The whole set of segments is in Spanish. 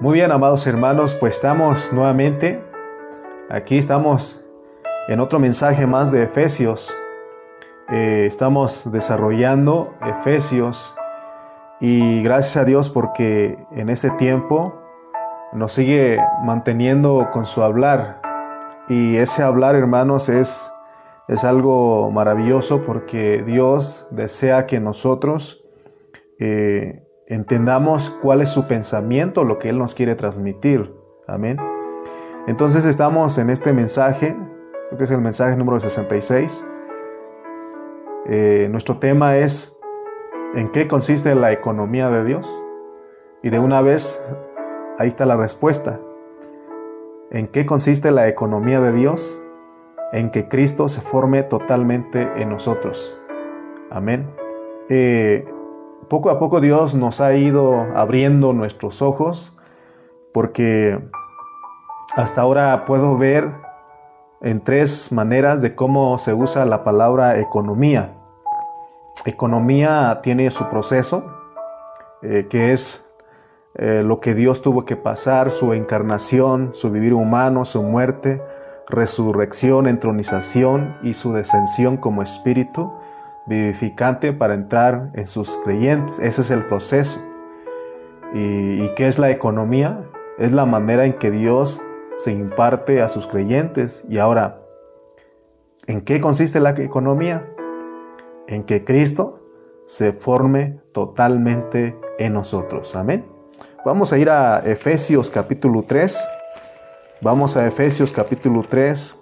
Muy bien, amados hermanos, pues estamos nuevamente, aquí estamos en otro mensaje más de Efesios. Eh, estamos desarrollando Efesios y gracias a Dios porque en ese tiempo nos sigue manteniendo con su hablar. Y ese hablar, hermanos, es, es algo maravilloso porque Dios desea que nosotros eh, entendamos cuál es su pensamiento, lo que Él nos quiere transmitir. Amén. Entonces estamos en este mensaje, creo que es el mensaje número 66. Eh, nuestro tema es ¿en qué consiste la economía de Dios? Y de una vez, ahí está la respuesta. ¿En qué consiste la economía de Dios? En que Cristo se forme totalmente en nosotros. Amén. Eh, poco a poco Dios nos ha ido abriendo nuestros ojos porque hasta ahora puedo ver en tres maneras de cómo se usa la palabra economía. Economía tiene su proceso, eh, que es eh, lo que Dios tuvo que pasar, su encarnación, su vivir humano, su muerte, resurrección, entronización y su descensión como espíritu vivificante para entrar en sus creyentes. Ese es el proceso. ¿Y, qué es la economía? Es la manera en que Dios se imparte a sus creyentes. Y ahora, ¿en qué consiste la economía? En que Cristo se forme totalmente en nosotros. Amén. Vamos a ir a Efesios capítulo 3. Vamos a Efesios capítulo 3.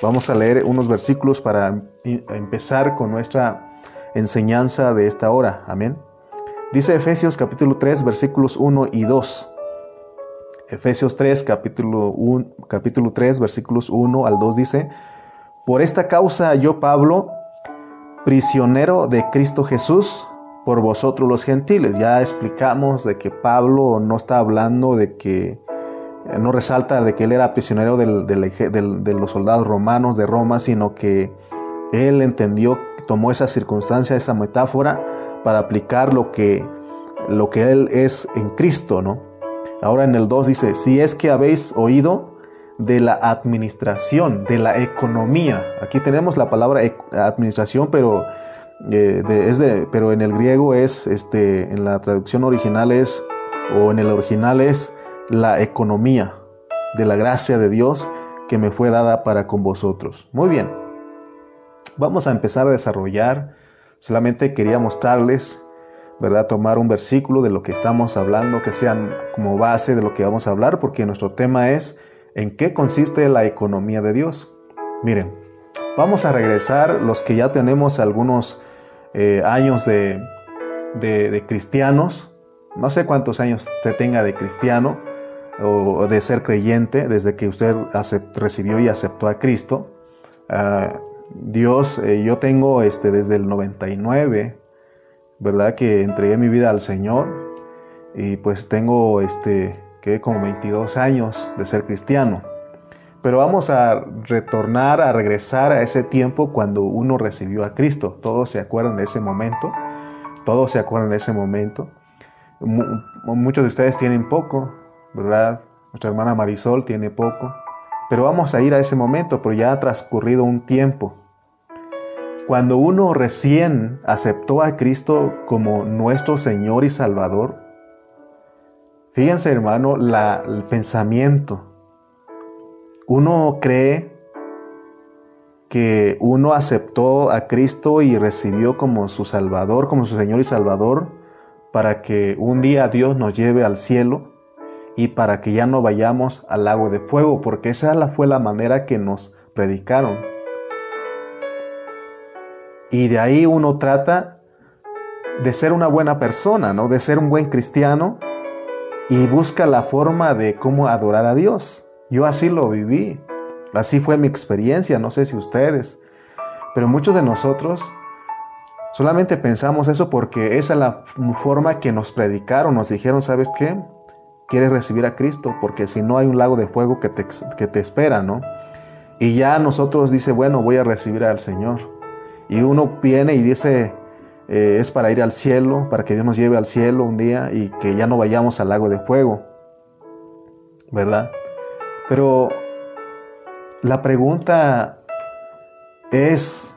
Vamos a leer unos versículos para empezar con nuestra enseñanza de esta hora. Amén. Dice Efesios capítulo 3 versículos 1 y 2. Efesios 3 capítulo, 1, capítulo 3 versículos 1 al 2 dice, Por esta causa yo Pablo, prisionero de Cristo Jesús, por vosotros los gentiles. Ya explicamos de que Pablo no está hablando de que no resalta de que él era prisionero de los soldados romanos de Roma, sino que él entendió, tomó esa circunstancia, esa metáfora, para aplicar lo que, lo que él es en Cristo, ¿no? Ahora en el 2 dice, si es que habéis oído de la administración, de la economía. Aquí tenemos la palabra administración, pero, eh, es de, pero en el griego es, este, en la traducción original es, o en el original es la economía de la gracia de Dios que me fue dada para con vosotros. Muy bien, vamos a empezar a desarrollar. Solamente quería mostrarles, ¿verdad? Tomar un versículo de lo que estamos hablando, que sean como base de lo que vamos a hablar, porque nuestro tema es en qué consiste la economía de Dios. Miren, vamos a regresar los que ya tenemos algunos eh, años de, de cristianos. No sé cuántos años usted tenga de cristiano, o de ser creyente desde que usted recibió y aceptó a Cristo. Ah, Dios, eh, yo tengo este, desde el 99, ¿verdad? Que entregué mi vida al Señor y pues tengo este, que como 22 años de ser cristiano. Pero vamos a retornar, a regresar a ese tiempo cuando uno recibió a Cristo. Todos se acuerdan de ese momento. Todos se acuerdan de ese momento. Muchos de ustedes tienen poco, ¿verdad? Nuestra hermana Marisol tiene poco, pero vamos a ir a ese momento, pero ya ha transcurrido un tiempo. Cuando uno recién aceptó a Cristo como nuestro Señor y Salvador, fíjense hermano, la, el pensamiento. Uno cree que uno aceptó a Cristo y recibió como su Salvador, como su Señor y Salvador, para que un día Dios nos lleve al cielo y para que ya no vayamos al lago de fuego, porque esa fue la manera que nos predicaron. Y de ahí uno trata de ser una buena persona, ¿no? De ser un buen cristiano y busca la forma de cómo adorar a Dios. Yo así lo viví. Así fue mi experiencia, no sé si ustedes, pero muchos de nosotros solamente pensamos eso porque esa es la forma que nos predicaron, nos dijeron, ¿sabes qué? Quieres recibir a Cristo, porque si no hay un lago de fuego que te, que te espera, ¿no? Y ya nosotros dice, bueno, voy a recibir al Señor. Y uno viene y dice, eh, es para ir al cielo, para que Dios nos lleve al cielo un día y que ya no vayamos al lago de fuego, ¿verdad? Pero la pregunta es,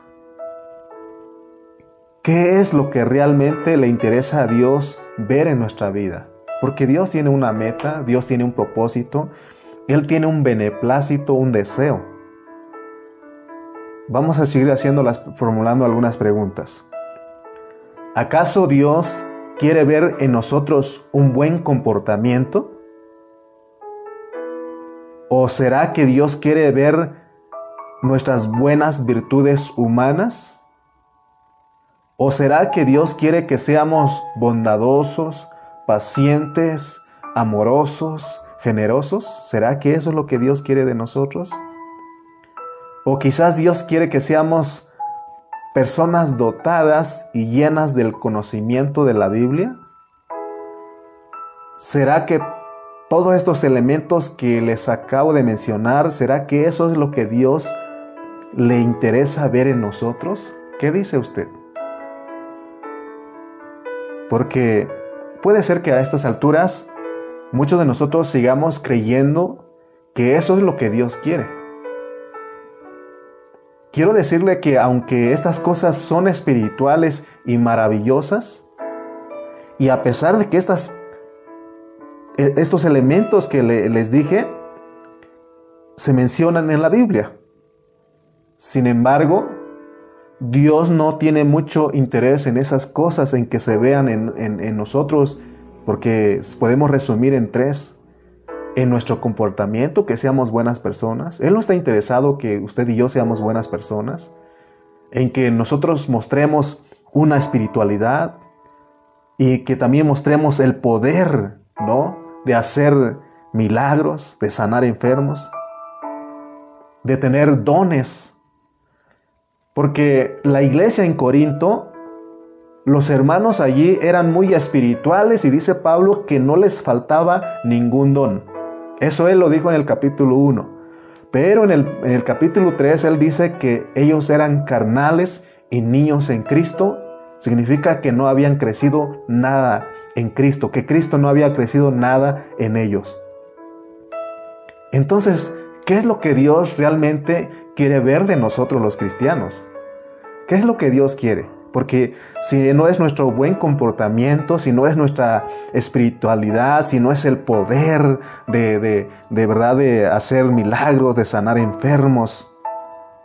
¿qué es lo que realmente le interesa a Dios ver en nuestra vida? Porque Dios tiene una meta, Dios tiene un propósito, Él tiene un beneplácito, un deseo. Vamos a seguir haciéndolas, formulando algunas preguntas. ¿Acaso Dios quiere ver en nosotros un buen comportamiento? ¿O será que Dios quiere ver nuestras buenas virtudes humanas? ¿O será que Dios quiere que seamos bondadosos, pacientes, amorosos, generosos? ¿Será que eso es lo que Dios quiere de nosotros? ¿O quizás Dios quiere que seamos personas dotadas y llenas del conocimiento de la Biblia? ¿Será que todos estos elementos que les acabo de mencionar, será que eso es lo que Dios le interesa ver en nosotros? ¿Qué dice usted? Porque puede ser que a estas alturas muchos de nosotros sigamos creyendo que eso es lo que Dios quiere. Quiero decirle que aunque estas cosas son espirituales y maravillosas, y a pesar de que estas, e, estos elementos que les dije se mencionan en la Biblia, sin embargo, Dios no tiene mucho interés en esas cosas en que se vean en, en nosotros, porque podemos resumir en tres en nuestro comportamiento, que seamos buenas personas. Él no está interesado que usted y yo seamos buenas personas, en que nosotros mostremos una espiritualidad y que también mostremos el poder, ¿no? De hacer milagros, de sanar enfermos, de tener dones. Porque la iglesia en Corinto, los hermanos allí eran muy espirituales y dice Pablo que no les faltaba ningún don. Eso él lo dijo en el capítulo 1. Pero en el, capítulo 3 él dice que ellos eran carnales y niños en Cristo. Significa que no habían crecido nada en Cristo, que Cristo no había crecido nada en ellos. Entonces, ¿qué es lo que Dios realmente quiere ver de nosotros los cristianos? ¿Qué es lo que Dios quiere? Porque si no es nuestro buen comportamiento, si no es nuestra espiritualidad, si no es el poder de, de, verdad de hacer milagros, de sanar enfermos,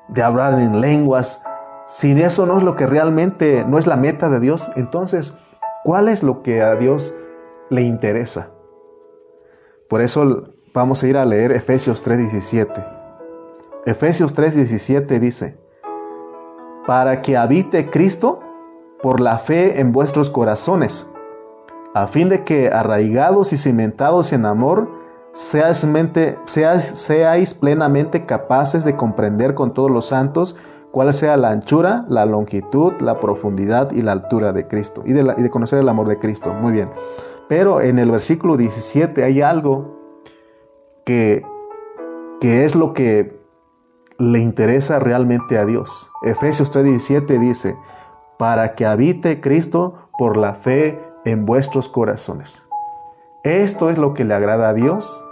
de hablar en lenguas, si eso no es lo que realmente no es la meta de Dios, entonces, ¿cuál es lo que a Dios le interesa? Por eso vamos a ir a leer Efesios 3:17. Efesios 3:17 dice, para que habite Cristo por la fe en vuestros corazones, a fin de que arraigados y cimentados en amor, seáis, plenamente capaces de comprender con todos los santos cuál sea la anchura, la longitud, la profundidad y la altura de Cristo, y de, y de conocer el amor de Cristo. Muy bien. Pero en el versículo 17 hay algo que, que es lo que le interesa realmente a Dios. Efesios 3:17 dice, para que habite Cristo por la fe en vuestros corazones. Esto es lo que le agrada a Dios,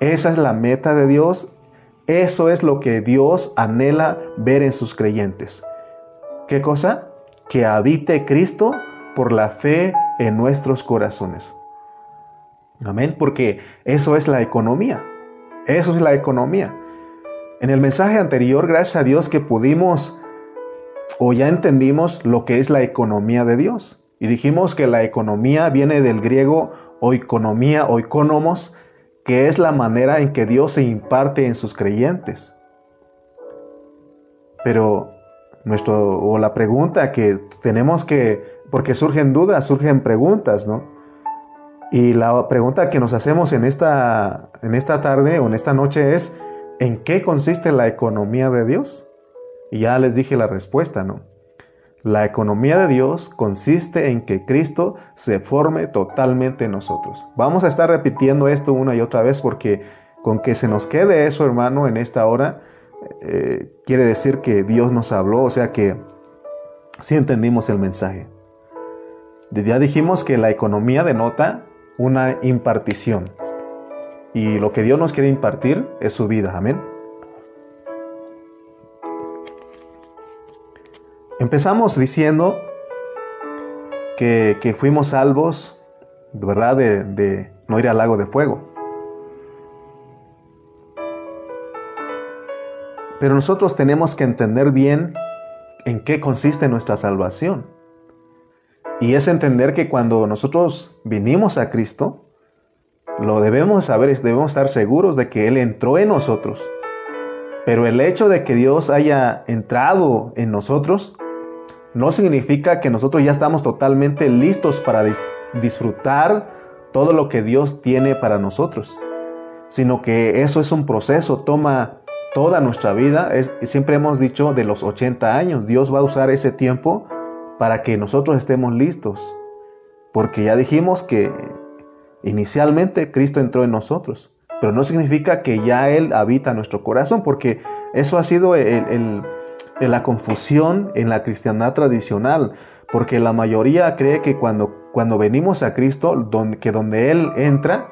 esa es la meta de Dios, eso es lo que Dios anhela ver en sus creyentes. ¿Qué cosa? Que habite Cristo por la fe en nuestros corazones. Amén, porque eso es la economía. Eso es la economía. En el mensaje anterior, gracias a Dios que pudimos o ya entendimos lo que es la economía de Dios. Y dijimos que la economía viene del griego oikonomía o economos, que es la manera en que Dios se imparte en sus creyentes. Pero nuestro o la pregunta que tenemos que porque surgen dudas, surgen preguntas, ¿no? Y la pregunta que nos hacemos en esta en esta tarde o en esta noche es ¿En qué consiste la economía de Dios? Y ya les dije la respuesta, ¿no? La economía de Dios consiste en que Cristo se forme totalmente en nosotros. Vamos a estar repitiendo esto una y otra vez porque con que se nos quede eso, hermano, en esta hora, eh, quiere decir que Dios nos habló, o sea que sí entendimos el mensaje. Ya dijimos que la economía denota una impartición. Y lo que Dios nos quiere impartir es su vida. Amén. Empezamos diciendo que, fuimos salvos, ¿verdad? De, de no ir al lago de fuego. Pero nosotros tenemos que entender bien en qué consiste nuestra salvación. Y es entender que cuando nosotros vinimos a Cristo, lo debemos saber, debemos estar seguros de que Él entró en nosotros. Pero el hecho de que Dios haya entrado en nosotros no significa que nosotros ya estamos totalmente listos para disfrutar todo lo que Dios tiene para nosotros, sino que eso es un proceso, toma toda nuestra vida. Es, siempre hemos dicho de los 80 años, Dios va a usar ese tiempo para que nosotros estemos listos, porque ya dijimos que inicialmente Cristo entró en nosotros, pero no significa que ya Él habita nuestro corazón, porque eso ha sido la confusión en la cristiandad tradicional, porque la mayoría cree que cuando, cuando venimos a Cristo, donde, que donde Él entra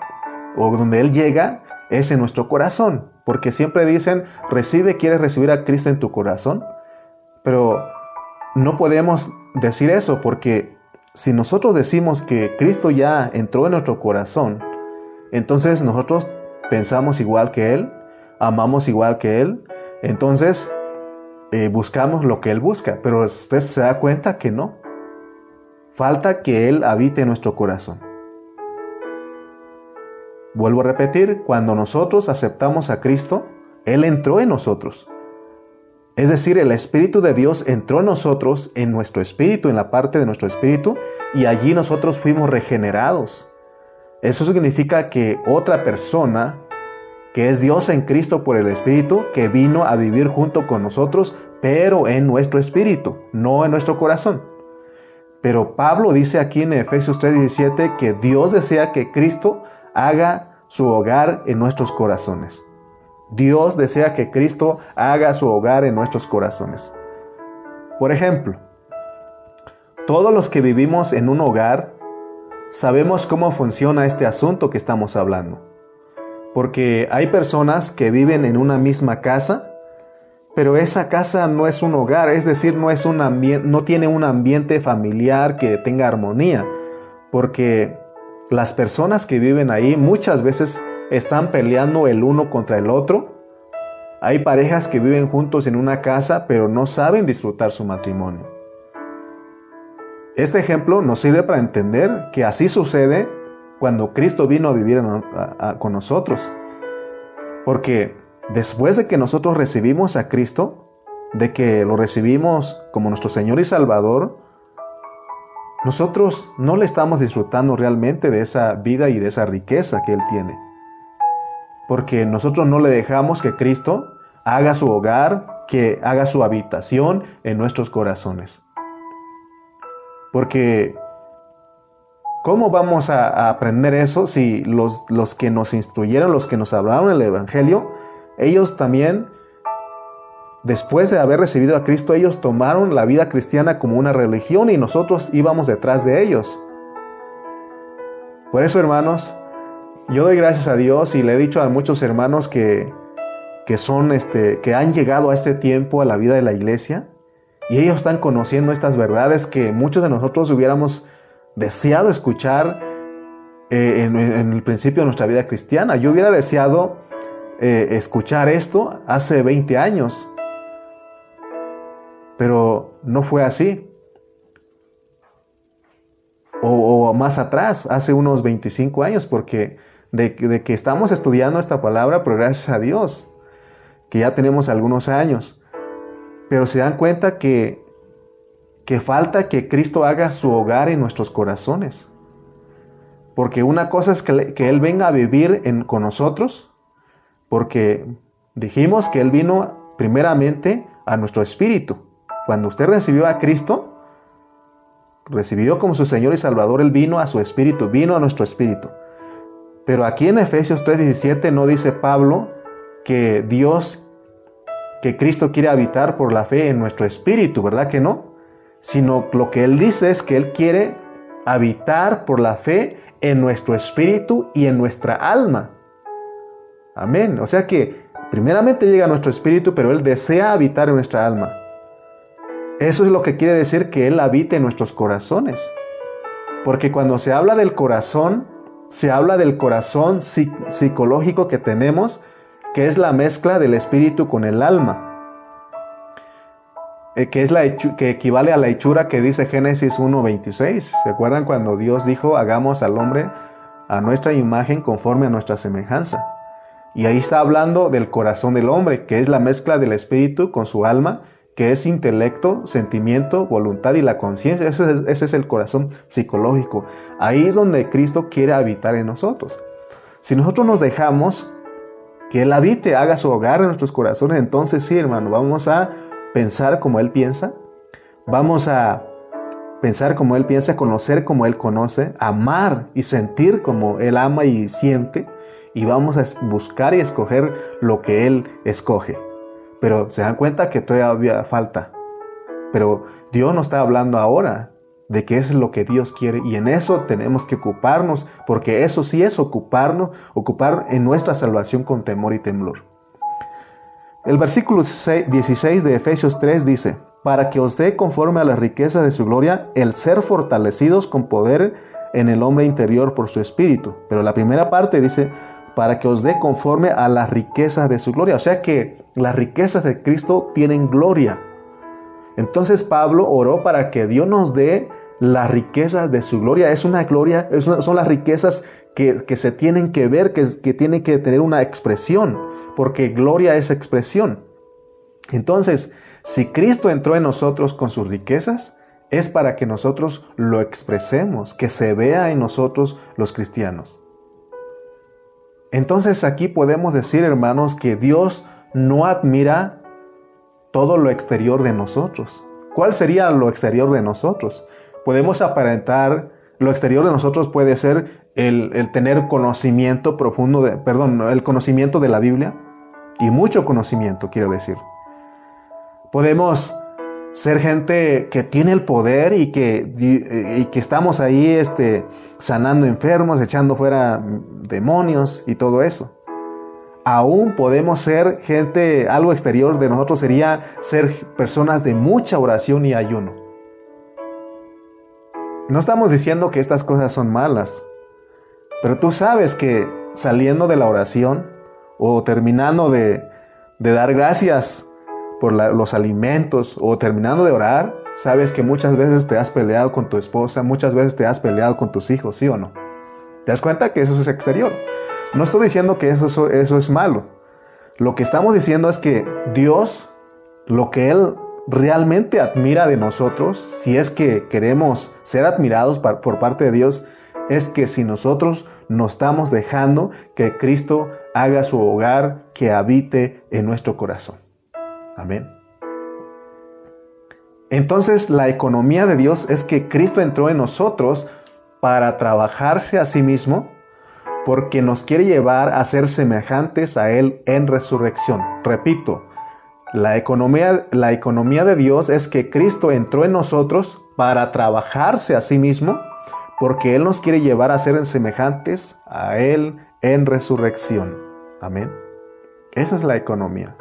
o donde Él llega, es en nuestro corazón, porque siempre dicen, recibe, quieres recibir a Cristo en tu corazón, pero no podemos decir eso, porque si nosotros decimos que Cristo ya entró en nuestro corazón, entonces nosotros pensamos igual que Él, amamos igual que Él, entonces eh, buscamos lo que Él busca, pero después se da cuenta que no. Falta que Él habite en nuestro corazón. Vuelvo a repetir, cuando nosotros aceptamos a Cristo, Él entró en nosotros. Es decir, el Espíritu de Dios entró en nosotros, en nuestro espíritu, en la parte de nuestro espíritu, y allí nosotros fuimos regenerados. Eso significa que otra persona que es Dios en Cristo por el Espíritu, que vino a vivir junto con nosotros, pero en nuestro espíritu, no en nuestro corazón. Pero Pablo dice aquí en Efesios 3:17 que Dios desea que Cristo haga su hogar en nuestros corazones. Dios desea que Cristo haga su hogar en nuestros corazones. Por ejemplo, todos los que vivimos en un hogar sabemos cómo funciona este asunto que estamos hablando. Porque hay personas que viven en una misma casa, pero esa casa no es un hogar, es decir, no, es un no tiene un ambiente familiar que tenga armonía, porque las personas que viven ahí muchas veces están peleando el uno contra el otro. Hay parejas que viven juntos en una casa, pero no saben disfrutar su matrimonio. Este ejemplo nos sirve para entender que así sucede cuando Cristo vino a vivir con nosotros. Porque después de que nosotros recibimos a Cristo, de que lo recibimos como nuestro Señor y Salvador, nosotros no le estamos disfrutando realmente de esa vida y de esa riqueza que Él tiene. Porque nosotros no le dejamos que Cristo haga su hogar, que haga su habitación en nuestros corazones. Porque ¿Cómo vamos a, aprender eso si los, los, que nos instruyeron, los que nos hablaron el Evangelio, ellos también, después de haber recibido a Cristo, ellos tomaron la vida cristiana como una religión y nosotros íbamos detrás de ellos? Por eso, hermanos, yo doy gracias a Dios y le he dicho a muchos hermanos que, que son, este, que han llegado a este tiempo a la vida de la iglesia y ellos están conociendo estas verdades que muchos de nosotros hubiéramos deseado escuchar eh, en, el principio de nuestra vida cristiana. Yo hubiera deseado eh, escuchar esto hace 20 años, pero no fue así. O, más atrás, hace unos 25 años, porque de, que estamos estudiando esta palabra, pero gracias a Dios, que ya tenemos algunos años. Pero se dan cuenta que que falta que Cristo haga su hogar en nuestros corazones. Porque una cosa es que, Él venga a vivir con nosotros, porque dijimos que Él vino primeramente a nuestro espíritu. Cuando usted recibió a Cristo, recibió como su Señor y Salvador, Él vino a su espíritu, vino a nuestro espíritu. Pero aquí en Efesios 3:17 no dice Pablo que Dios, que Cristo quiere habitar por la fe en nuestro espíritu, ¿verdad que no? sino lo que Él dice es que Él quiere habitar por la fe en nuestro espíritu y en nuestra alma. Amén. O sea que primeramente llega a nuestro espíritu, pero Él desea habitar en nuestra alma. Eso es lo que quiere decir que Él habite en nuestros corazones. Porque cuando se habla del corazón, se habla del corazón psicológico que tenemos, que es la mezcla del espíritu con el alma. Eh, que, es la que equivale a la hechura que dice Génesis 1.26. ¿Se acuerdan cuando Dios dijo, hagamos al hombre a nuestra imagen conforme a nuestra semejanza? Y ahí está hablando del corazón del hombre, que es la mezcla del espíritu con su alma, que es intelecto, sentimiento, voluntad y la conciencia. Ese, es el corazón psicológico. Ahí es donde Cristo quiere habitar en nosotros. Si nosotros nos dejamos que Él habite, haga su hogar en nuestros corazones, entonces sí, hermano, vamos a pensar como Él piensa, vamos a pensar como Él piensa, conocer como Él conoce, amar y sentir como Él ama y siente, y vamos a buscar y escoger lo que Él escoge. Pero se dan cuenta que todavía falta. Pero Dios no está hablando ahora de qué es lo que Dios quiere y en eso tenemos que ocuparnos, porque eso sí es ocuparnos, ocupar en nuestra salvación con temor y temblor. El versículo 16 de Efesios 3 dice, para que os dé conforme a la riqueza de su gloria el ser fortalecidos con poder en el hombre interior por su espíritu. Pero la primera parte dice, para que os dé conforme a las riquezas de su gloria. O sea que las riquezas de Cristo tienen gloria. Entonces Pablo oró para que Dios nos dé las riquezas de su gloria. Es una gloria, son las riquezas que, se tienen que ver, que tienen que tener una expresión, porque gloria es expresión. Entonces, si Cristo entró en nosotros con sus riquezas, es para que nosotros lo expresemos, que se vea en nosotros los cristianos. Entonces aquí podemos decir, hermanos, que Dios no admira todo lo exterior de nosotros. ¿Cuál sería lo exterior de nosotros? Podemos aparentar, lo exterior de nosotros puede ser el, tener conocimiento profundo, de, perdón, el conocimiento de la Biblia y mucho conocimiento, quiero decir. Podemos ser gente que tiene el poder y que, y que estamos ahí este, sanando enfermos, echando fuera demonios y todo eso. Aún podemos ser gente, algo exterior de nosotros sería ser personas de mucha oración y ayuno. No estamos diciendo que estas cosas son malas, pero tú sabes que saliendo de la oración o terminando de, de dar gracias por los alimentos o terminando de orar, sabes que muchas veces te has peleado con tu esposa, muchas veces te has peleado con tus hijos, ¿sí o no? ¿Te das cuenta que eso es exterior? No estoy diciendo que eso, eso es malo. Lo que estamos diciendo es que Dios, lo que Él realmente admira de nosotros, si es que queremos ser admirados por parte de Dios, es que si nosotros nos estamos dejando que Cristo haga su hogar, que habite en nuestro corazón. Amén. Entonces la economía de Dios es que Cristo entró en nosotros para trabajarse a sí mismo porque nos quiere llevar a ser semejantes a Él en resurrección. Repito, la economía, la economía de Dios es que Cristo entró en nosotros para trabajarse a sí mismo porque Él nos quiere llevar a ser semejantes a Él en resurrección. Amén. Esa es la economía.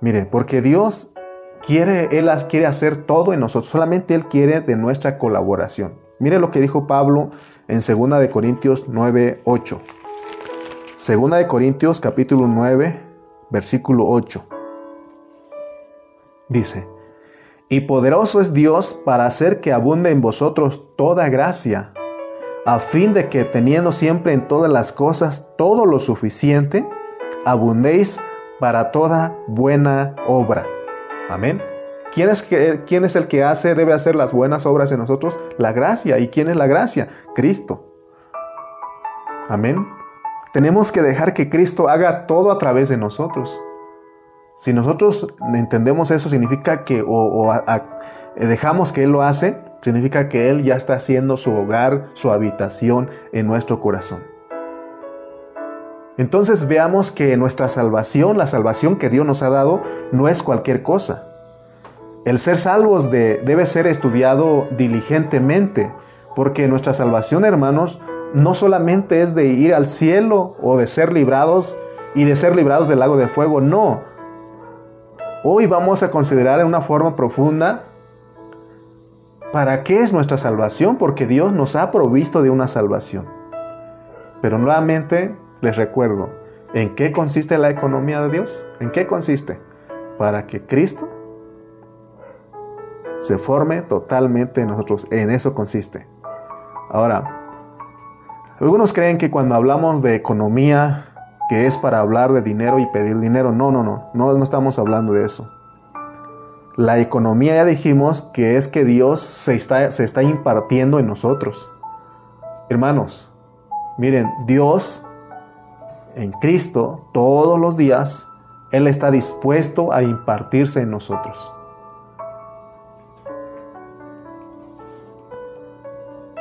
Mire, porque Dios quiere, Él quiere hacer todo en nosotros, solamente Él quiere de nuestra colaboración. Mire lo que dijo Pablo en 2 de Corintios 9, 8. 2 de Corintios capítulo 9, versículo 8. Dice, y poderoso es Dios para hacer que abunde en vosotros toda gracia, a fin de que teniendo siempre en todas las cosas todo lo suficiente, abundéis para toda buena obra. Amén. ¿Quién es, ¿Quién es, el que hace, debe hacer las buenas obras en nosotros? La gracia. ¿Y quién es la gracia? Cristo. Amén. Tenemos que dejar que Cristo haga todo a través de nosotros. Si nosotros entendemos eso, significa que o, dejamos que Él lo hace, significa que Él ya está haciendo su hogar, su habitación en nuestro corazón. Entonces veamos que nuestra salvación, la salvación que Dios nos ha dado, no es cualquier cosa. El ser salvos debe ser estudiado diligentemente, porque nuestra salvación, hermanos, no solamente es de ir al cielo o de ser librados y de ser librados del lago de fuego, no. Hoy vamos a considerar en una forma profunda para qué es nuestra salvación, porque Dios nos ha provisto de una salvación. Pero nuevamente les recuerdo, ¿en qué consiste la economía de Dios? ¿En qué consiste? Para que Cristo se forme totalmente en nosotros. En eso consiste. Ahora, algunos creen que cuando hablamos de economía, que es para hablar de dinero y pedir dinero, no, no, no, no, no estamos hablando de eso. La economía ya dijimos que es que Dios se está, se está impartiendo en nosotros. Hermanos, miren, Dios en Cristo todos los días, Él está dispuesto a impartirse en nosotros.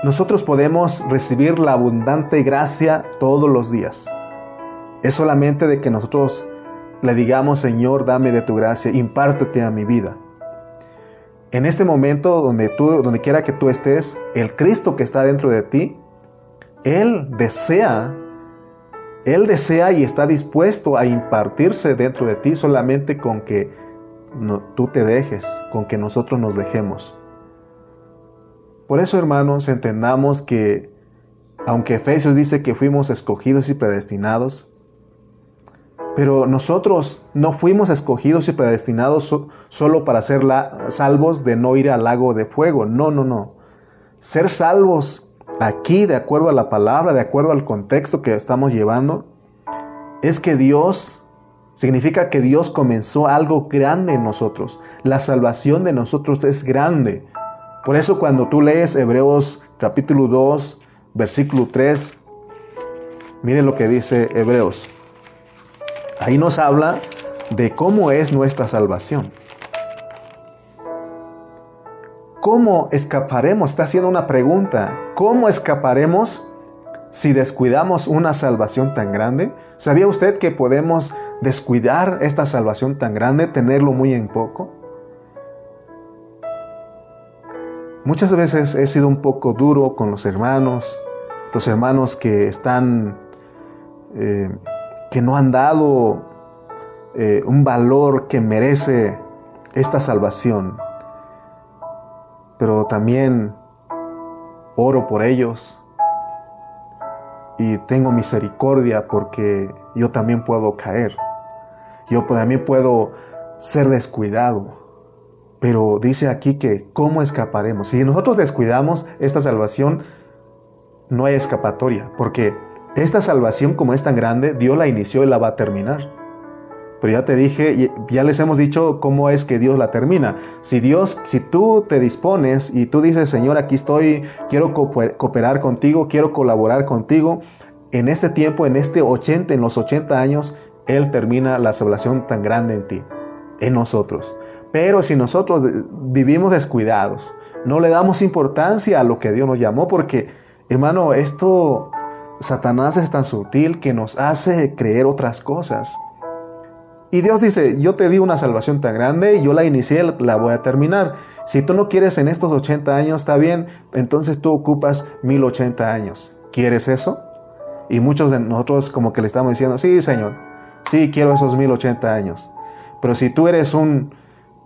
Nosotros podemos recibir la abundante gracia todos los días. Es solamente de que nosotros le digamos, Señor, dame de tu gracia, impártete a mi vida. En este momento, donde tú, donde quiera que tú estés, el Cristo que está dentro de ti, Él desea, Él desea y está dispuesto a impartirse dentro de ti solamente con que tú te dejes, con que nosotros nos dejemos. Por eso, hermanos, entendamos que, aunque Efesios dice que fuimos escogidos y predestinados, pero nosotros no fuimos escogidos y predestinados solo para ser salvos de no ir al lago de fuego. No, no, no. Ser salvos aquí, de acuerdo a la palabra, de acuerdo al contexto que estamos llevando, es que Dios significa que Dios comenzó algo grande en nosotros. La salvación de nosotros es grande. Por eso cuando tú lees Hebreos capítulo 2, versículo 3, miren lo que dice Hebreos. Ahí nos habla de cómo es nuestra salvación. ¿Cómo escaparemos? Está haciendo una pregunta. ¿Cómo escaparemos si descuidamos una salvación tan grande? ¿Sabía usted que podemos descuidar esta salvación tan grande, tenerlo muy en poco? Muchas veces he sido un poco duro con los hermanos, los hermanos que están, eh, que no han dado eh, un valor que merece esta salvación. Pero también oro por ellos y tengo misericordia porque yo también puedo caer. Yo también puedo ser descuidado. Pero dice aquí que ¿cómo escaparemos? Si nosotros descuidamos esta salvación, no hay escapatoria, porque esta salvación como es tan grande, Dios la inició y la va a terminar. Pero ya te dije, ya les hemos dicho cómo es que Dios la termina. Si Dios, si tú te dispones y tú dices, Señor, aquí estoy, quiero cooperar contigo, quiero colaborar contigo, en este tiempo, en este 80, en los 80 años, Él termina la salvación tan grande en ti, en nosotros. Pero si nosotros vivimos descuidados, no le damos importancia a lo que Dios nos llamó, porque, hermano, esto, Satanás es tan sutil que nos hace creer otras cosas. Y Dios dice, yo te di una salvación tan grande y yo la inicié, la voy a terminar. Si tú no quieres en estos 80 años, está bien, entonces tú ocupas 1080 años. ¿Quieres eso? Y muchos de nosotros como que le estamos diciendo, sí, Señor, sí, quiero esos 1080 años. Pero si tú eres un,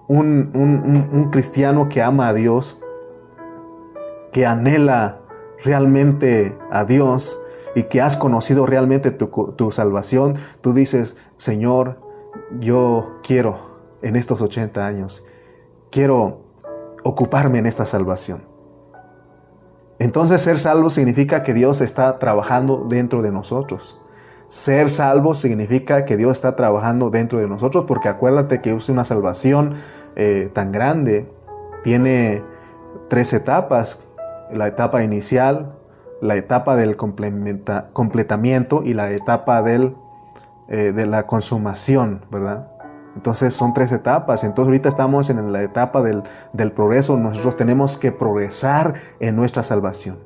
un, cristiano que ama a Dios, que anhela realmente a Dios y que has conocido realmente tu, tu salvación, tú dices, Señor, yo quiero en estos 80 años, quiero ocuparme en esta salvación. Entonces ser salvo significa que Dios está trabajando dentro de nosotros. Ser salvo significa que Dios está trabajando dentro de nosotros, porque acuérdate que es una salvación eh, tan grande. Tiene tres etapas. La etapa inicial, la etapa del completamiento y la etapa del, eh, de la consumación, ¿verdad? Entonces son tres etapas. Entonces ahorita estamos en la etapa del, del progreso. Nosotros tenemos que progresar en nuestra salvación.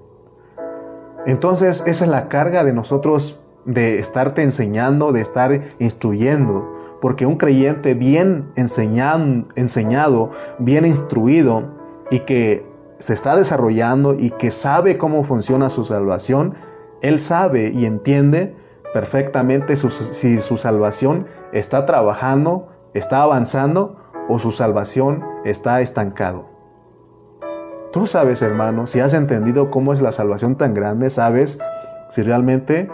Entonces esa es la carga de nosotros de estarte enseñando, de estar instruyendo, porque un creyente bien enseñado, bien instruido y que se está desarrollando y que sabe cómo funciona su salvación, él sabe y entiende perfectamente si su salvación está trabajando, está avanzando o su salvación está estancado. Tú sabes, hermano, si has entendido cómo es la salvación tan grande, sabes si realmente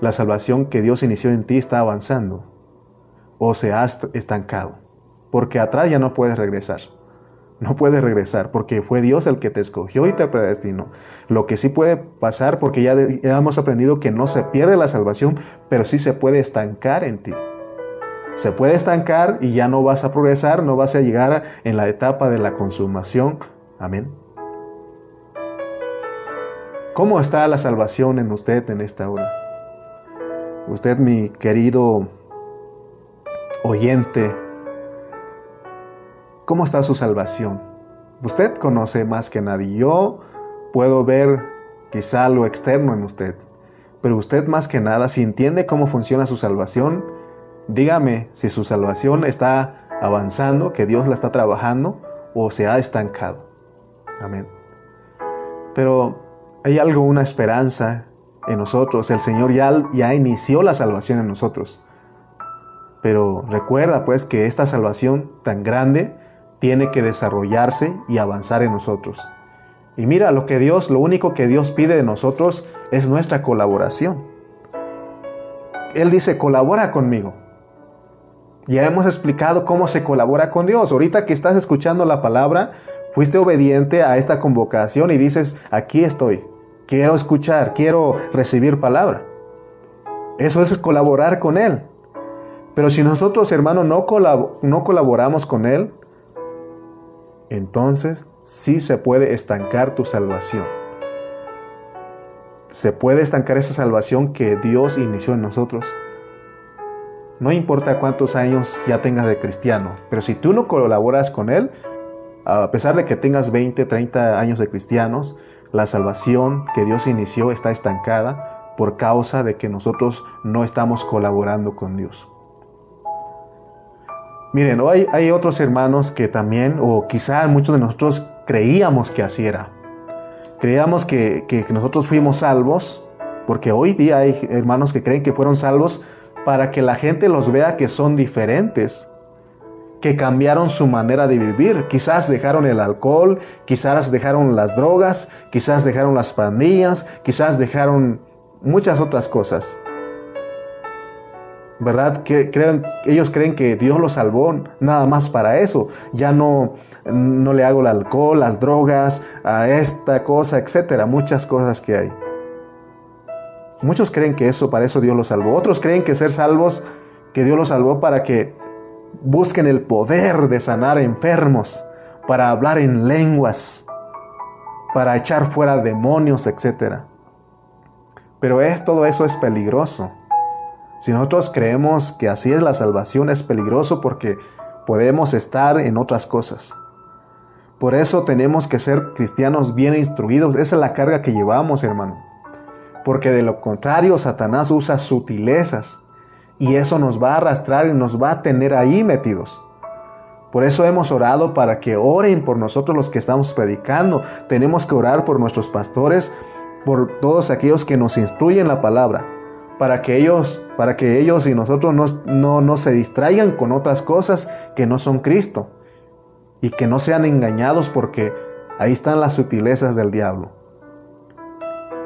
la salvación que Dios inició en ti está avanzando o se ha estancado. Porque atrás ya no puedes regresar. No puedes regresar porque fue Dios el que te escogió y te predestinó. Lo que sí puede pasar, porque ya, ya hemos aprendido que no se pierde la salvación, pero sí se puede estancar en ti. Se puede estancar y ya no vas a progresar, no vas a llegar en la etapa de la consumación. Amén. ¿Cómo está la salvación en usted en esta hora? Usted, mi querido oyente, ¿cómo está su salvación? Usted conoce más que nadie. Yo puedo ver quizá lo externo en usted, pero usted más que nada, si entiende cómo funciona su salvación, dígame si su salvación está avanzando, que Dios la está trabajando o se ha estancado. Amén. Pero hay algo, una esperanza en nosotros. El Señor ya, ya inició la salvación en nosotros. Pero recuerda pues que esta salvación tan grande tiene que desarrollarse y avanzar en nosotros. Y mira, lo que Dios, lo único que Dios pide de nosotros es nuestra colaboración. Él dice, colabora conmigo. Ya hemos explicado cómo se colabora con Dios. Ahorita que estás escuchando la palabra, fuiste obediente a esta convocación y dices, aquí estoy. Quiero escuchar, quiero recibir palabra. Eso es colaborar con Él. Pero si nosotros, hermanos, no, no colaboramos con Él, entonces sí se puede estancar tu salvación. Se puede estancar esa salvación que Dios inició en nosotros. No importa cuántos años ya tengas de cristiano, pero si tú no colaboras con Él, a pesar de que tengas 20, 30 años de cristianos, la salvación que Dios inició está estancada por causa de que nosotros no estamos colaborando con Dios. Miren, hay, hay otros hermanos que también, o quizá muchos de nosotros creíamos que así era. Creíamos que, que nosotros fuimos salvos, porque hoy día hay hermanos que creen que fueron salvos para que la gente los vea que son diferentes que cambiaron su manera de vivir. Quizás dejaron el alcohol, quizás dejaron las drogas, quizás dejaron las pandillas, quizás dejaron muchas otras cosas. ¿Verdad? Que ellos creen que Dios los salvó nada más para eso. Ya no, no le hago el alcohol, las drogas, a esta cosa, etcétera. Muchas cosas que hay. Muchos creen que eso, para eso Dios los salvó. Otros creen que ser salvos, que Dios los salvó para que busquen el poder de sanar enfermos, para hablar en lenguas, para echar fuera demonios, etc. Pero es, todo eso es peligroso. Si nosotros creemos que así es la salvación, es peligroso porque podemos estar en otras cosas. Por eso tenemos que ser cristianos bien instruidos. Esa es la carga que llevamos, hermano. Porque de lo contrario, Satanás usa sutilezas y eso nos va a arrastrar y nos va a tener ahí metidos. Por eso hemos orado para que oren por nosotros los que estamos predicando. Tenemos que orar por nuestros pastores, por todos aquellos que nos instruyen la palabra, para que ellos, para que ellos y nosotros no, no, no se distraigan con otras cosas que no son Cristo y que no sean engañados porque ahí están las sutilezas del diablo.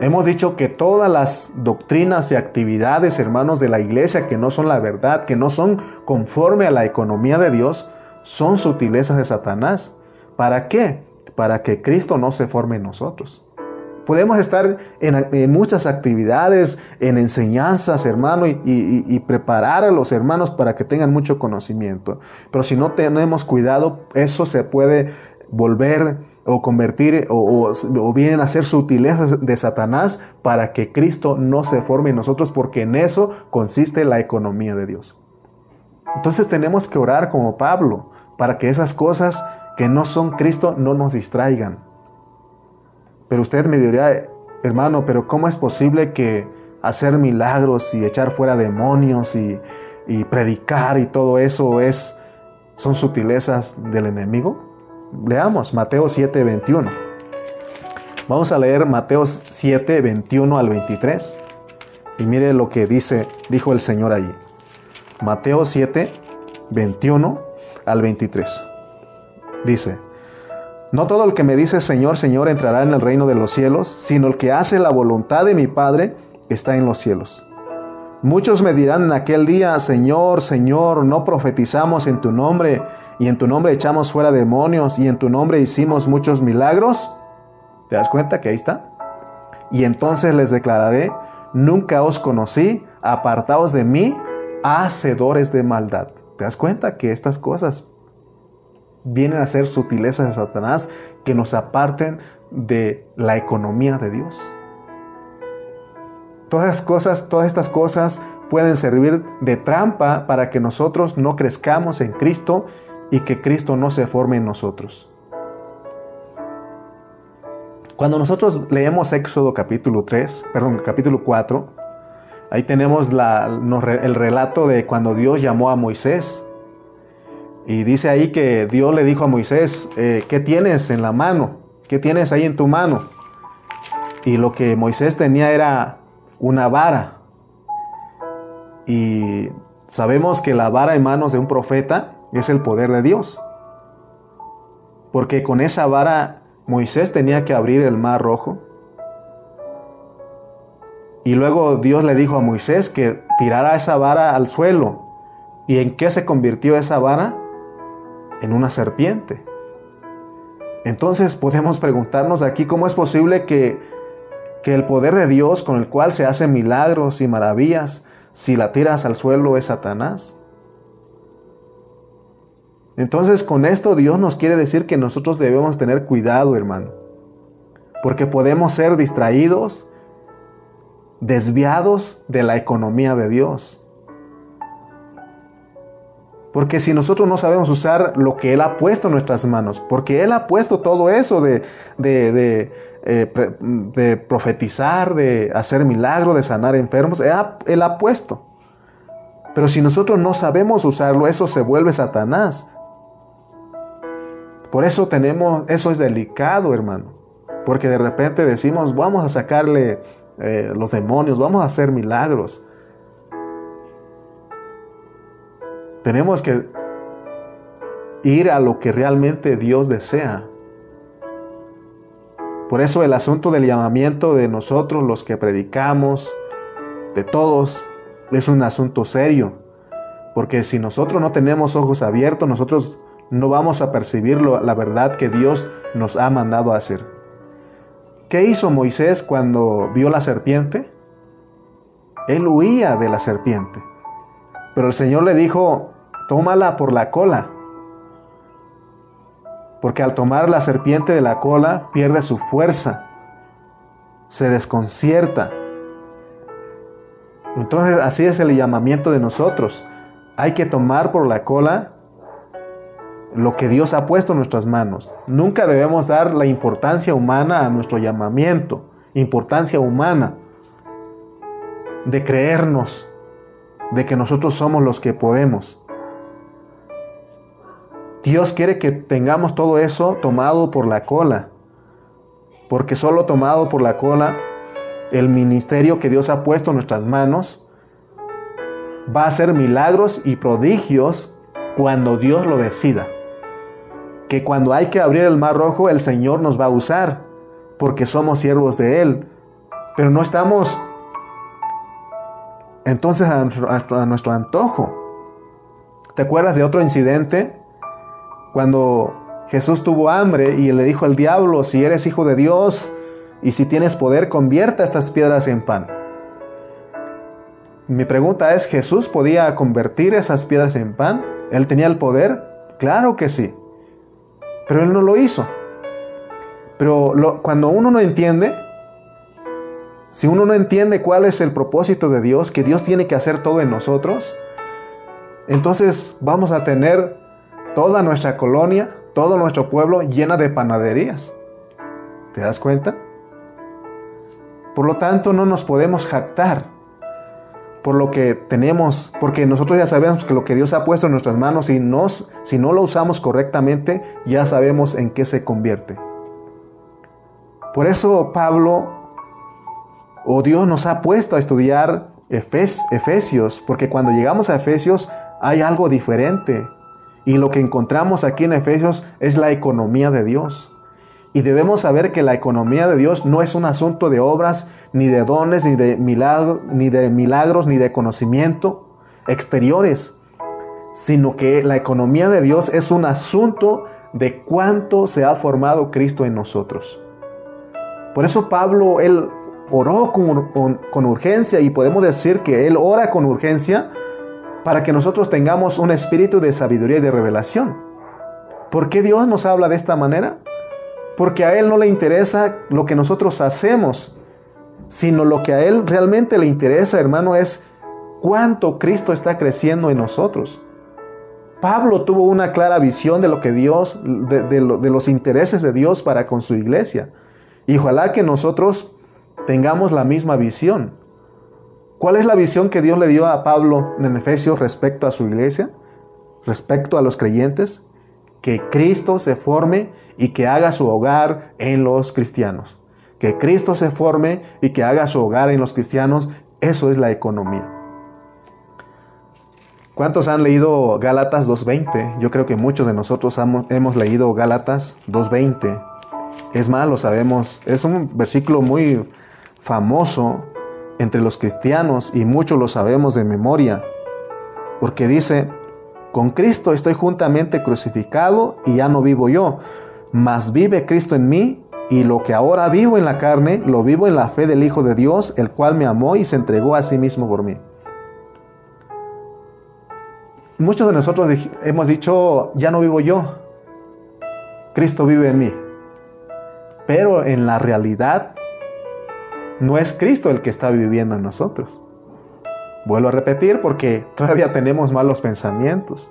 Hemos dicho que todas las doctrinas y actividades, hermanos, de la iglesia que no son la verdad, que no son conforme a la economía de Dios, son sutilezas de Satanás. ¿Para qué? Para que Cristo no se forme en nosotros. Podemos estar en, muchas actividades, en enseñanzas, hermano, y, preparar a los hermanos para que tengan mucho conocimiento. Pero si no tenemos cuidado, eso se puede volver o convertir o, o, hacer sutilezas de Satanás para que Cristo no se forme en nosotros, porque en eso consiste la economía de Dios. Entonces tenemos que orar como Pablo para que esas cosas que no son Cristo no nos distraigan. Pero usted me diría, hermano, pero ¿cómo es posible que hacer milagros y echar fuera demonios y, y predicar y todo eso es son sutilezas del enemigo? Leamos Mateo 7, 21. Vamos a leer Mateo 7, 21 al 23. Y mire lo que dice, dijo el Señor allí. Mateo 7, 21 al 23. Dice, no todo el que me dice Señor, Señor entrará en el reino de los cielos, sino el que hace la voluntad de mi Padre está en los cielos. Muchos me dirán en aquel día, Señor, Señor, no profetizamos en tu nombre, y en tu nombre echamos fuera demonios, y en tu nombre hicimos muchos milagros. ¿Te das cuenta que ahí está? Y entonces les declararé, nunca os conocí, apartaos de mí, hacedores de maldad. ¿Te das cuenta que estas cosas vienen a ser sutilezas de Satanás que nos aparten de la economía de Dios? Todas, cosas, todas estas cosas pueden servir de trampa para que nosotros no crezcamos en Cristo y que Cristo no se forme en nosotros. Cuando nosotros leemos Éxodo capítulo 3, perdón, capítulo 4, ahí tenemos el relato de cuando Dios llamó a Moisés. Y dice ahí que Dios le dijo a Moisés, eh, ¿qué tienes en la mano? ¿Qué tienes ahí en tu mano? Y lo que Moisés tenía era una vara. Y sabemos que la vara en manos de un profeta es el poder de Dios. Porque con esa vara Moisés tenía que abrir el mar rojo. Y luego Dios le dijo a Moisés que tirara esa vara al suelo. ¿Y en qué se convirtió esa vara? En una serpiente. Entonces podemos preguntarnos aquí cómo es posible que que el poder de Dios con el cual se hacen milagros y maravillas, si la tiras al suelo es Satanás. Entonces con esto Dios nos quiere decir que nosotros debemos tener cuidado, hermano, porque podemos ser distraídos, desviados de la economía de Dios. Porque si nosotros no sabemos usar lo que Él ha puesto en nuestras manos, porque Él ha puesto todo eso de, de, eh, de profetizar, de hacer milagros, de sanar enfermos. Él ha, puesto. Pero si nosotros no sabemos usarlo, eso se vuelve Satanás. Por eso tenemos, eso es delicado, hermano. Porque de repente decimos, vamos a sacarle eh, los demonios, vamos a hacer milagros. Tenemos que ir a lo que realmente Dios desea. Por eso el asunto del llamamiento de nosotros, los que predicamos, de todos, es un asunto serio. Porque si nosotros no tenemos ojos abiertos, nosotros no vamos a percibir la verdad que Dios nos ha mandado a hacer. ¿Qué hizo Moisés cuando vio la serpiente? Él huía de la serpiente. Pero el Señor le dijo, tómala por la cola porque al tomar la serpiente de la cola pierde su fuerza, se desconcierta. Entonces así es el llamamiento de nosotros. Hay que tomar por la cola lo que Dios ha puesto en nuestras manos. Nunca debemos dar la importancia humana a nuestro llamamiento, importancia humana de creernos, de que nosotros somos los que podemos. Dios quiere que tengamos todo eso tomado por la cola, porque solo tomado por la cola, el ministerio que Dios ha puesto en nuestras manos va a hacer milagros y prodigios cuando Dios lo decida. Que cuando hay que abrir el mar rojo, el Señor nos va a usar, porque somos siervos de Él. Pero no estamos entonces a nuestro, a nuestro antojo. ¿Te acuerdas de otro incidente cuando Jesús tuvo hambre y le dijo al diablo, si eres hijo de Dios y si tienes poder, convierta estas piedras en pan. Mi pregunta es, ¿Jesús podía convertir esas piedras en pan? ¿Él tenía el poder? Claro que sí. Pero él no lo hizo. Pero cuando uno no entiende, si uno no entiende cuál es el propósito de Dios, que Dios tiene que hacer todo en nosotros, entonces vamos a tener toda nuestra colonia, todo nuestro pueblo llena de panaderías. ¿Te das cuenta? Por lo tanto, no nos podemos jactar, por lo que tenemos, porque nosotros ya sabemos que lo que Dios ha puesto en nuestras manos, y si no lo usamos correctamente, ya sabemos en qué se convierte. Por eso Pablo o Dios nos ha puesto a estudiar Efesios, porque cuando llegamos a Efesios hay algo diferente. Y lo que encontramos aquí en Efesios es la economía de Dios. Y debemos saber que la economía de Dios no es un asunto de obras, ni de dones, ni de, ni de milagros, ni de conocimiento exteriores, sino que la economía de Dios es un asunto de cuánto se ha formado Cristo en nosotros. Por eso Pablo, él oró con urgencia y podemos decir que él ora con urgencia para que nosotros tengamos un espíritu de sabiduría y de revelación. ¿Por qué Dios nos habla de esta manera? porque a Él no le interesa lo que nosotros hacemos, sino lo que a Él realmente le interesa, hermano, es cuánto Cristo está creciendo en nosotros. Pablo tuvo una clara visión de lo que Dios, de, los intereses de Dios para con su iglesia. Y ojalá que nosotros tengamos la misma visión. ¿Cuál es la visión que Dios le dio a Pablo en Efesios respecto a su iglesia? Respecto a los creyentes que Cristo se forme y que haga su hogar en los cristianos. Que Cristo se forme y que haga su hogar en los cristianos, eso es la economía. ¿Cuántos han leído Gálatas 2.20? Yo creo que muchos de nosotros hemos leído Gálatas 2.20. Es más, lo sabemos, es un versículo muy famoso entre los cristianos y muchos lo sabemos de memoria, porque dice, con Cristo estoy juntamente crucificado y ya no vivo yo, mas vive Cristo en mí y lo que ahora vivo en la carne, lo vivo en la fe del Hijo de Dios, el cual me amó y se entregó a sí mismo por mí. Muchos de nosotros hemos dicho, ya no vivo yo, Cristo vive en mí. Pero en la realidad no es Cristo el que está viviendo en nosotros. Vuelvo a repetir porque todavía tenemos malos pensamientos.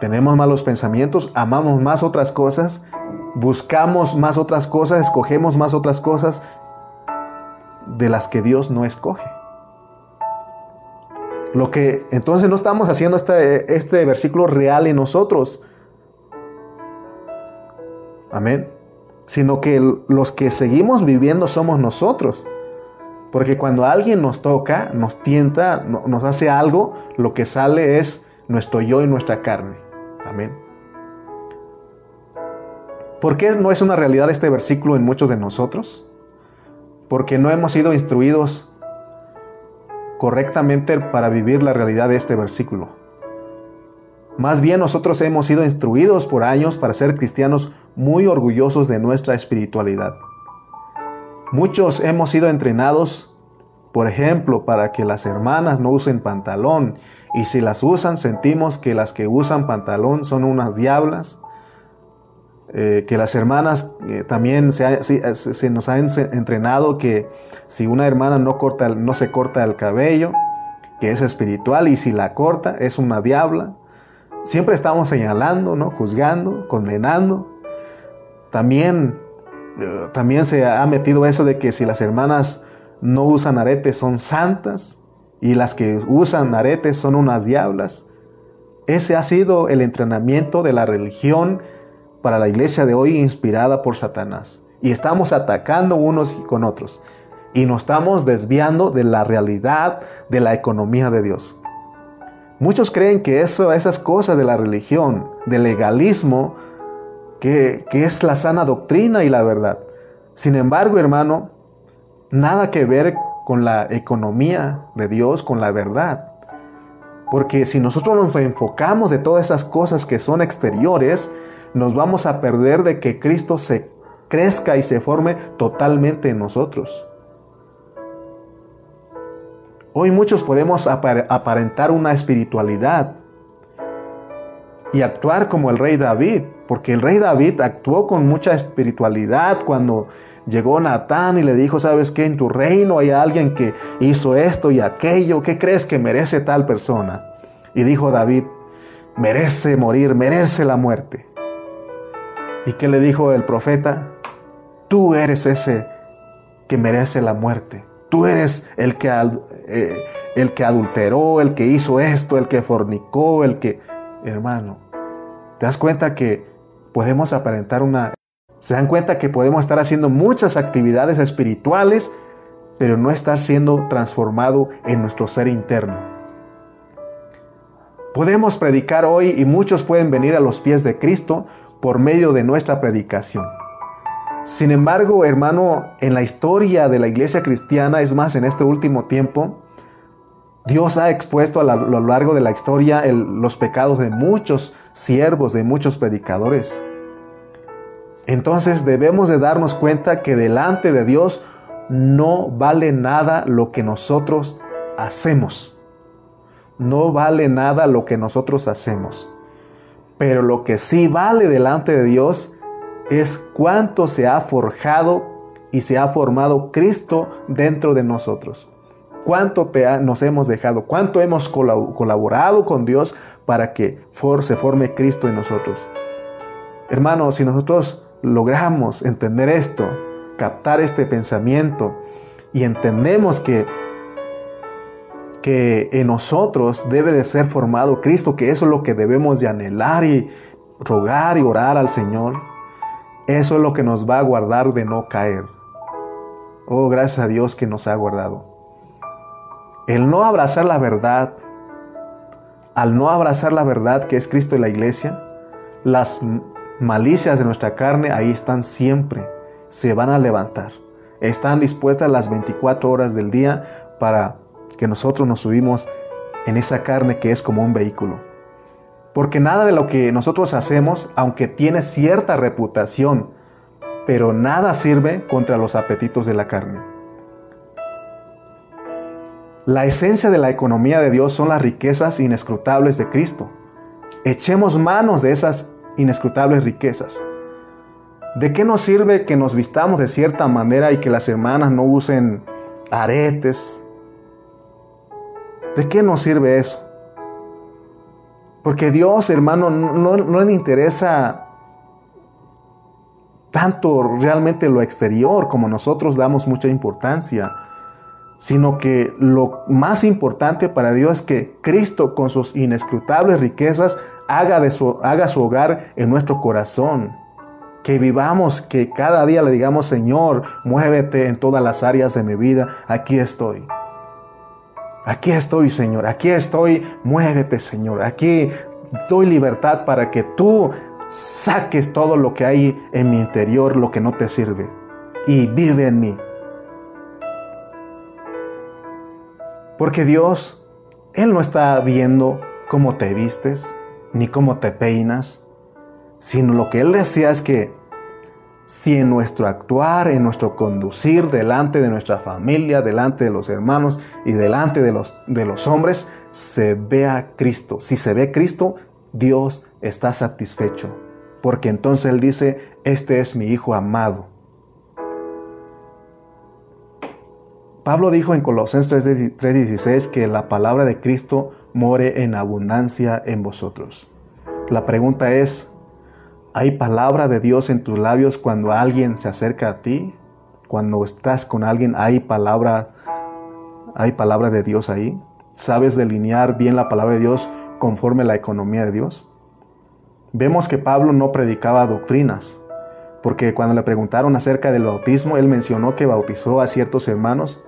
Tenemos malos pensamientos, amamos más otras cosas, buscamos más otras cosas, escogemos más otras cosas de las que Dios no escoge. Lo que entonces no estamos haciendo este, este versículo real en nosotros. Amén. Sino que los que seguimos viviendo somos nosotros. Porque cuando alguien nos toca, nos tienta, nos hace algo, lo que sale es nuestro yo y nuestra carne. Amén. ¿Por qué no es una realidad este versículo en muchos de nosotros? Porque no hemos sido instruidos correctamente para vivir la realidad de este versículo. Más bien nosotros hemos sido instruidos por años para ser cristianos muy orgullosos de nuestra espiritualidad. Muchos hemos sido entrenados, por ejemplo, para que las hermanas no usen pantalón y si las usan sentimos que las que usan pantalón son unas diablas. Eh, que las hermanas eh, también se, se, nos han entrenado que si una hermana no, corta, no se corta el cabello, que es espiritual, y si la corta es una diabla. Siempre estamos señalando, ¿no? juzgando, condenando. También eh, también se ha metido eso de que si las hermanas no usan aretes son santas y las que usan aretes son unas diablas. Ese ha sido el entrenamiento de la religión para la iglesia de hoy inspirada por Satanás. Y estamos atacando unos con otros. Y nos estamos desviando de la realidad de la economía de Dios. Muchos creen que eso, esas cosas de la religión, del legalismo, que, es la sana doctrina y la verdad. Sin embargo, hermano, nada que ver con la economía de Dios, con la verdad. Porque si nosotros nos enfocamos de todas esas cosas que son exteriores, nos vamos a perder de que Cristo se crezca y se forme totalmente en nosotros. Hoy muchos podemos aparentar una espiritualidad y actuar como el rey David, porque el rey David actuó con mucha espiritualidad cuando llegó Natán y le dijo, ¿sabes qué? En tu reino hay alguien que hizo esto y aquello, ¿qué crees que merece tal persona? Y dijo David, merece morir, merece la muerte. ¿Y qué le dijo el profeta? Tú eres ese que merece la muerte. Tú eres el que, eh, el que adulteró, el que hizo esto, el que fornicó, el que... Hermano, ¿te das cuenta que podemos aparentar una... Se dan cuenta que podemos estar haciendo muchas actividades espirituales, pero no estar siendo transformado en nuestro ser interno. Podemos predicar hoy y muchos pueden venir a los pies de Cristo por medio de nuestra predicación. Sin embargo, hermano, en la historia de la iglesia cristiana, es más, en este último tiempo, Dios ha expuesto a, lo largo de la historia los pecados de muchos siervos, de muchos predicadores. Entonces debemos de darnos cuenta que delante de Dios no vale nada lo que nosotros hacemos. No vale nada lo que nosotros hacemos. Pero lo que sí vale delante de Dios es cuánto se ha forjado y se ha formado Cristo dentro de nosotros. Cuánto te nos hemos dejado, cuánto hemos colaborado con Dios para que se forme Cristo en nosotros. Hermanos, si nosotros logramos entender esto, captar este pensamiento y entendemos que que en nosotros debe de ser formado Cristo, que eso es lo que debemos de anhelar y rogar y orar al Señor. Eso es lo que nos va a guardar de no caer. Oh, gracias a Dios que nos ha guardado. El no abrazar la verdad, al no abrazar la verdad que es Cristo y la iglesia, las malicias de nuestra carne ahí están siempre, se van a levantar. Están dispuestas las 24 horas del día para que nosotros nos subimos en esa carne que es como un vehículo. Porque nada de lo que nosotros hacemos, aunque tiene cierta reputación, pero nada sirve contra los apetitos de la carne. La esencia de la economía de Dios son las riquezas inescrutables de Cristo. Echemos manos de esas inescrutables riquezas. ¿De qué nos sirve que nos vistamos de cierta manera y que las hermanas no usen aretes, ¿De qué nos sirve eso? Porque Dios, hermano, no, le interesa tanto realmente lo exterior como nosotros damos mucha importancia, sino que lo más importante para Dios es que Cristo con sus inescrutables riquezas haga, de su, haga su hogar en nuestro corazón. Que vivamos, que cada día le digamos, Señor, muévete en todas las áreas de mi vida, aquí estoy. Aquí estoy, Señor, aquí estoy, muévete, Señor, aquí doy libertad para que tú saques todo lo que hay en mi interior, lo que no te sirve, y vive en mí. Porque Dios, Él no está viendo cómo te vistes, ni cómo te peinas, sino lo que Él desea es que si en nuestro actuar, en nuestro conducir delante de nuestra familia, delante de los hermanos y delante de los, de los hombres, se vea Cristo. Si se ve Cristo, Dios está satisfecho. Porque entonces Él dice, este es mi Hijo amado. Pablo dijo en Colosenses 3:16 que la palabra de Cristo more en abundancia en vosotros. La pregunta es, ¿Hay palabra de Dios en tus labios cuando alguien se acerca a ti? Cuando estás con alguien, ¿hay palabra, hay palabra de Dios ahí? ¿Sabes delinear bien la palabra de Dios conforme la economía de Dios? Vemos que Pablo no predicaba doctrinas, porque cuando le preguntaron acerca del bautismo, él mencionó que bautizó a ciertos hermanos,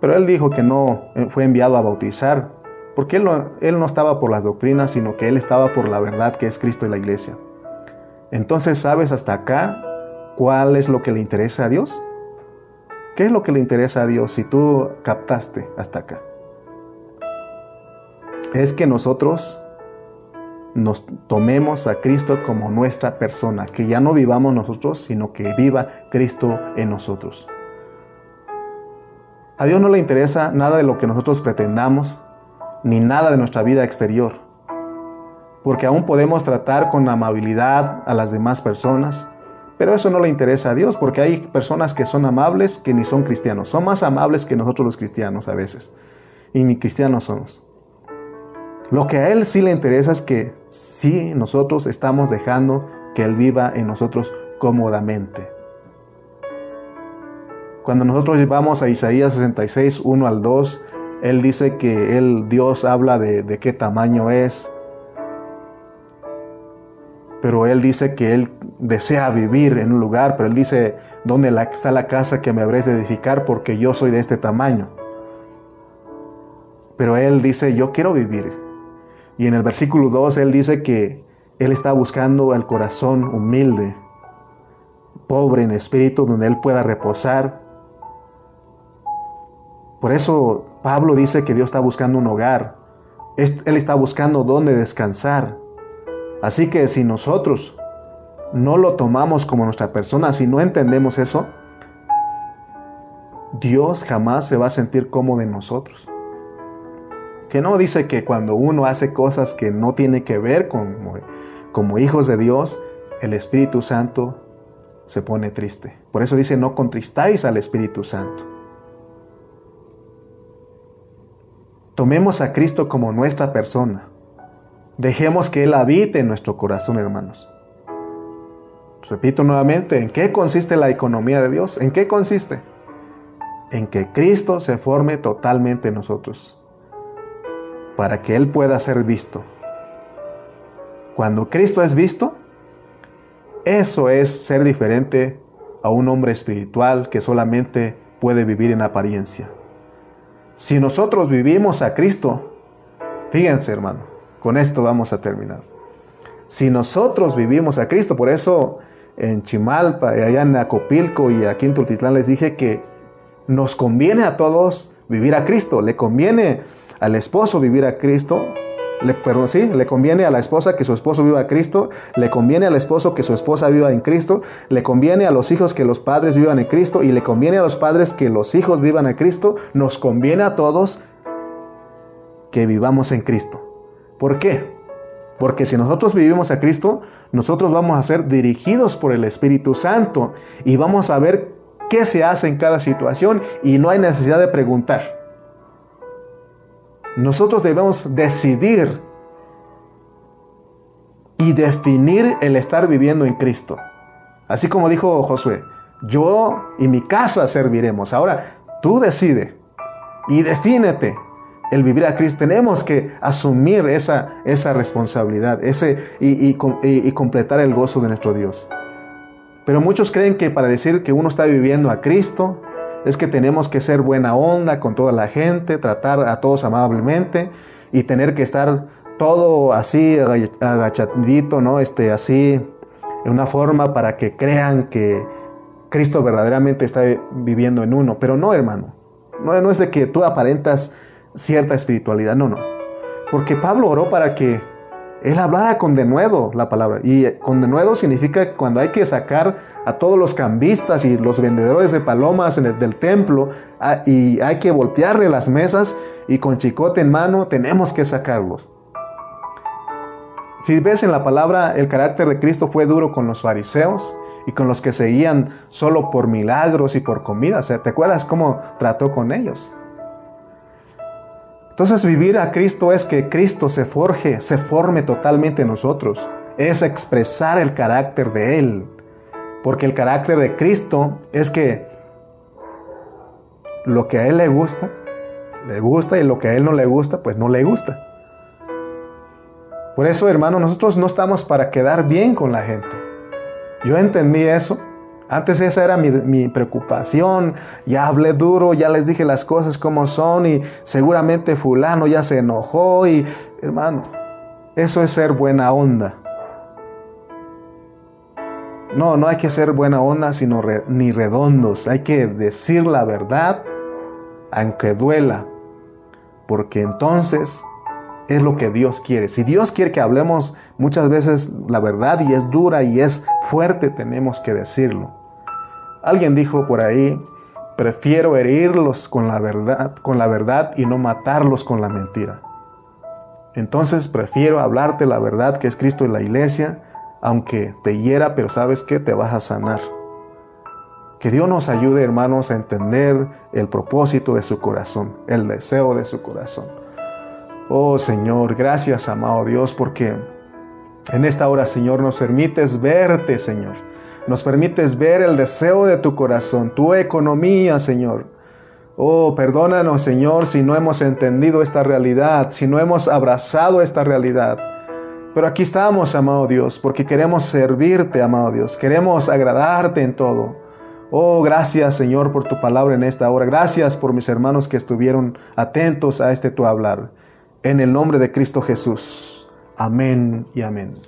pero él dijo que no eh, fue enviado a bautizar, porque él no, él no estaba por las doctrinas, sino que él estaba por la verdad que es Cristo y la iglesia. Entonces, ¿sabes hasta acá cuál es lo que le interesa a Dios? ¿Qué es lo que le interesa a Dios si tú captaste hasta acá? Es que nosotros nos tomemos a Cristo como nuestra persona, que ya no vivamos nosotros, sino que viva Cristo en nosotros. A Dios no le interesa nada de lo que nosotros pretendamos, ni nada de nuestra vida exterior porque aún podemos tratar con amabilidad a las demás personas, pero eso no le interesa a Dios, porque hay personas que son amables que ni son cristianos, son más amables que nosotros los cristianos a veces, y ni cristianos somos. Lo que a Él sí le interesa es que sí nosotros estamos dejando que Él viva en nosotros cómodamente. Cuando nosotros vamos a Isaías 66, 1 al 2, Él dice que él, Dios habla de, de qué tamaño es, pero Él dice que Él desea vivir en un lugar, pero Él dice, ¿dónde está la casa que me habréis de edificar? Porque yo soy de este tamaño. Pero Él dice, yo quiero vivir. Y en el versículo 2 Él dice que Él está buscando el corazón humilde, pobre en espíritu, donde Él pueda reposar. Por eso Pablo dice que Dios está buscando un hogar. Él está buscando dónde descansar. Así que si nosotros no lo tomamos como nuestra persona, si no entendemos eso, Dios jamás se va a sentir cómodo en nosotros. Que no dice que cuando uno hace cosas que no tiene que ver con como hijos de Dios, el Espíritu Santo se pone triste. Por eso dice, no contristáis al Espíritu Santo. Tomemos a Cristo como nuestra persona. Dejemos que Él habite en nuestro corazón, hermanos. Repito nuevamente, ¿en qué consiste la economía de Dios? ¿En qué consiste? En que Cristo se forme totalmente en nosotros, para que Él pueda ser visto. Cuando Cristo es visto, eso es ser diferente a un hombre espiritual que solamente puede vivir en apariencia. Si nosotros vivimos a Cristo, fíjense hermano, con esto vamos a terminar. Si nosotros vivimos a Cristo, por eso en Chimalpa, allá en Acopilco y aquí en Tultitlán les dije que nos conviene a todos vivir a Cristo. Le conviene al esposo vivir a Cristo. Le, perdón, sí, le conviene a la esposa que su esposo viva a Cristo, le conviene al esposo que su esposa viva en Cristo, le conviene a los hijos que los padres vivan en Cristo y le conviene a los padres que los hijos vivan en Cristo, nos conviene a todos que vivamos en Cristo. ¿Por qué? Porque si nosotros vivimos a Cristo, nosotros vamos a ser dirigidos por el Espíritu Santo y vamos a ver qué se hace en cada situación y no hay necesidad de preguntar. Nosotros debemos decidir y definir el estar viviendo en Cristo. Así como dijo Josué, yo y mi casa serviremos. Ahora, tú decide y defínete el vivir a Cristo, tenemos que asumir esa, esa responsabilidad ese, y, y, completar el gozo de nuestro Dios. Pero muchos creen que para decir que uno está viviendo a Cristo es que tenemos que ser buena onda con toda la gente, tratar a todos amablemente y tener que estar todo así agachadito, ¿no? Este, así, en una forma para que crean que Cristo verdaderamente está viviendo en uno. Pero no, hermano. No, no es de que tú aparentas cierta espiritualidad, no, no. Porque Pablo oró para que él hablara con denuedo la palabra. Y con denuedo significa que cuando hay que sacar a todos los cambistas y los vendedores de palomas en el, del templo y hay que voltearle las mesas y con chicote en mano tenemos que sacarlos. Si ves en la palabra, el carácter de Cristo fue duro con los fariseos y con los que seguían solo por milagros y por comida. ¿te acuerdas cómo trató con ellos? Entonces vivir a Cristo es que Cristo se forje, se forme totalmente en nosotros. Es expresar el carácter de Él. Porque el carácter de Cristo es que lo que a Él le gusta, le gusta y lo que a Él no le gusta, pues no le gusta. Por eso, hermano, nosotros no estamos para quedar bien con la gente. Yo entendí eso antes esa era mi, preocupación. Ya hablé duro, ya les dije las cosas como son y seguramente fulano ya se enojó y hermano, eso es ser buena onda. No, no hay que ser buena onda, sino ni redondos. Hay que decir la verdad, aunque duela, porque entonces es lo que Dios quiere. Si Dios quiere que hablemos muchas veces la verdad y es dura y es fuerte, tenemos que decirlo. Alguien dijo por ahí, prefiero herirlos con la verdad, con la verdad y no matarlos con la mentira. Entonces prefiero hablarte la verdad que es Cristo y la iglesia, aunque te hiera, pero sabes que te vas a sanar. Que Dios nos ayude, hermanos, a entender el propósito de su corazón, el deseo de su corazón. Oh Señor, gracias, amado Dios, porque en esta hora, Señor, nos permites verte, Señor Nos permites ver el deseo de tu corazón, tu economía, Señor. Oh, perdónanos, Señor, si no hemos entendido esta realidad, si no hemos abrazado esta realidad. Pero aquí estamos, amado Dios, porque queremos servirte, amado Dios. Queremos agradarte en todo. Oh, gracias, Señor, por tu palabra en esta hora. Gracias por mis hermanos que estuvieron atentos a este tu hablar. En el nombre de Cristo Jesús. Amén y amén.